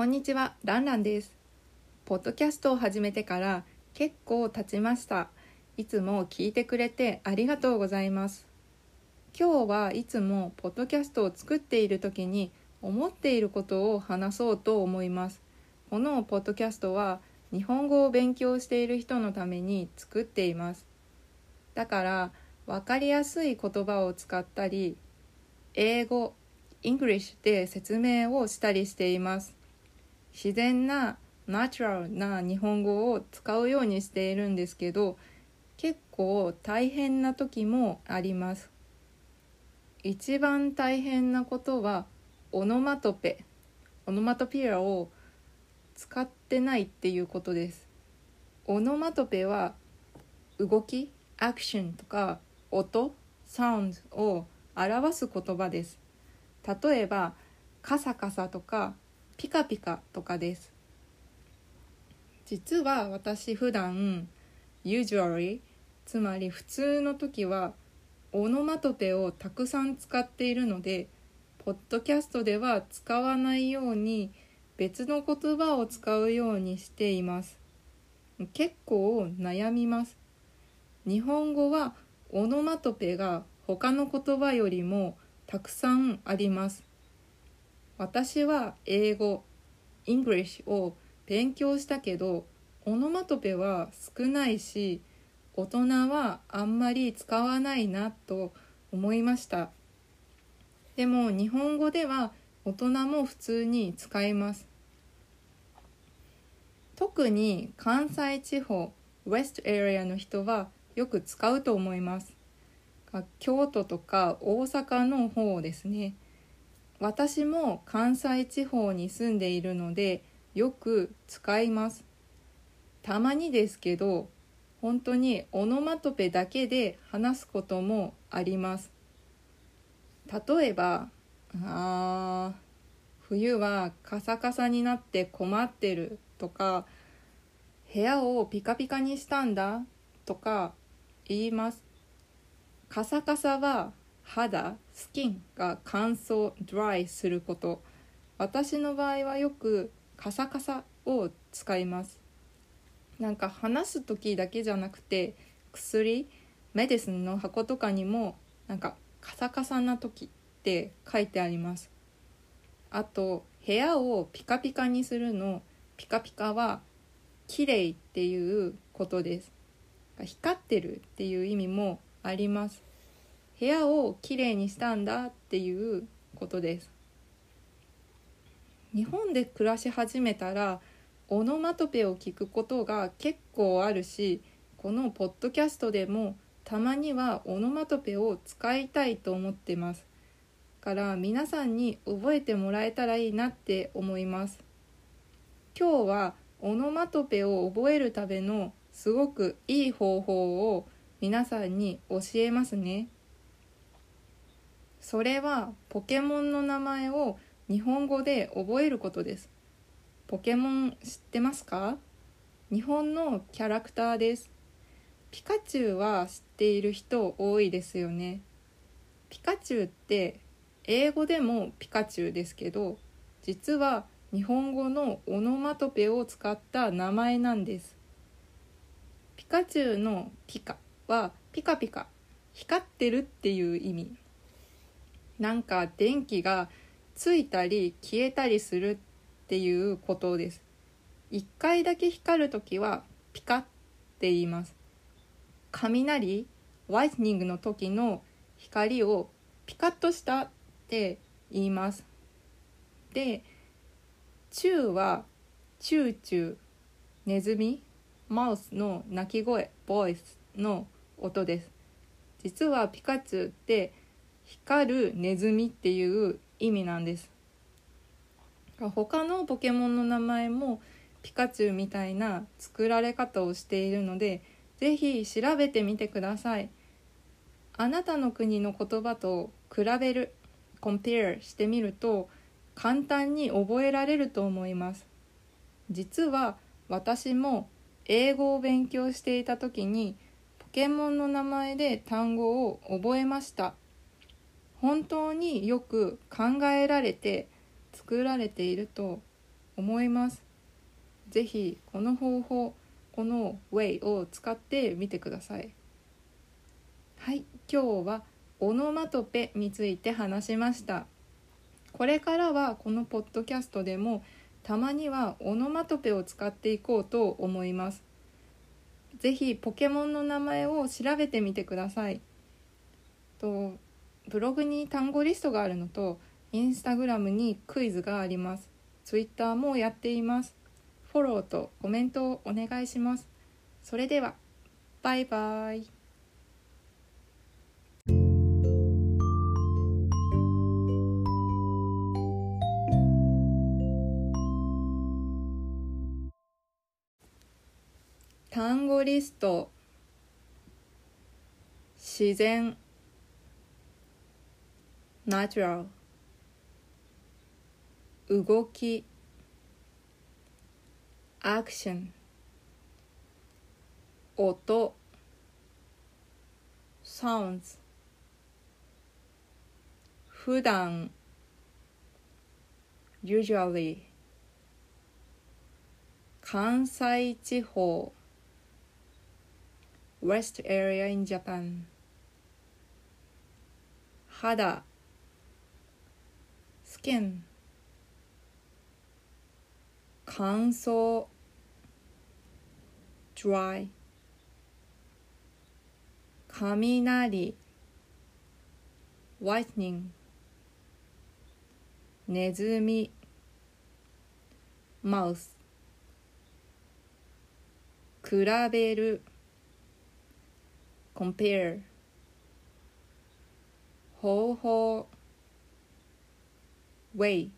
こんにちは、ランランです。ポッドキャストを始めてから結構経ちました。いつも聞いてくれてありがとうございます。今日はいつもポッドキャストを作っている時に思っていることを話そうと思います。このポッドキャストは日本語を勉強している人のために作っています。だから分かりやすい言葉を使ったり、英語、English で説明をしたりしています。自然なナチュラルな日本語を使うようにしているんですけど結構大変な時もあります。一番大変なことはオノマトペ。オノマトピアを使ってないっていうことです。オノマトペは動きアクションとか音サウンドを表す言葉です。例えばカサカサとかピカピカとかです。実は私普段 usually つまり普通の時はオノマトペをたくさん使っているのでポッドキャストでは使わないように別の言葉を使うようにしています。結構悩みます。日本語はオノマトペが他の言葉よりもたくさんあります。私は英語 English を勉強したけどオノマトペは少ないし大人はあんまり使わないなと思いました。でも日本語では大人も普通に使います。特に関西地方ウェストエリアの人はよく使うと思います。京都とか大阪の方ですね。私も関西地方に住んでいるのでよく使います。たまにですけど本当にオノマトペだけで話すこともあります。例えばあ冬はカサカサになって困ってるとか部屋をピカピカにしたんだとか言います。カサカサは肌スキンが乾燥ドライすること。私の場合はよくカサカサを使います。なんか話す時だけじゃなくて薬メディスンの箱とかにもなんかカサカサな時って書いてあります。あと部屋をピカピカにするのピカピカは綺麗っていうことです。光ってるっていう意味もあります。部屋をきれいにしたんだっていうことです。日本で暮らし始めたらオノマトペを聞くことが結構あるしこのポッドキャストでもたまにはオノマトペを使いたいと思ってます。から皆さんに覚えてもらえたらいいなって思います。今日はオノマトペを覚えるためのすごくいい方法を皆さんに教えますね。それはポケモンの名前を日本語で覚えることです。ポケモン知ってますか？日本のキャラクターです。ピカチュウは知っている人多いですよね。ピカチュウって英語でもピカチュウですけど、実は日本語のオノマトペを使った名前なんです。ピカチュウのピカはピカピカ光ってるっていう意味なんか電気がついたり消えたりするっていうことです。一回だけ光るときはピカって言います。雷ワイトニングの時の光をピカッとしたって言います。でチューはチューチューネズミマウスの鳴き声ボイスの音です。実はピカチュウって光るネズミっていう意味なんです。他のポケモンの名前もピカチュウみたいな作られ方をしているので是非調べてみてください。あなたの国の言葉と比べる compare してみると簡単に覚えられると思います。実は私も英語を勉強していた時にポケモンの名前で単語を覚えました。本当によく考えられて作られていると思います。是非この方法この Way を使ってみてください。はい今日はオノマトペについて話しました。これからはこのポッドキャストでもたまにはオノマトペを使っていこうと思います。ぜひポケモンの名前を調べてみてください。とブログに単語リストがあるのとインスタグラムにクイズがあります。ツイッターもやっています。フォローとコメントをお願いします。それではバイバイ。単語リスト。自然。Natural 動きアクション音 sounds 普段 usually 関西地方 West area in Japan 肌 skin 乾燥 dry 雷 whitening ネズミ mouse 比べる compare 方法 way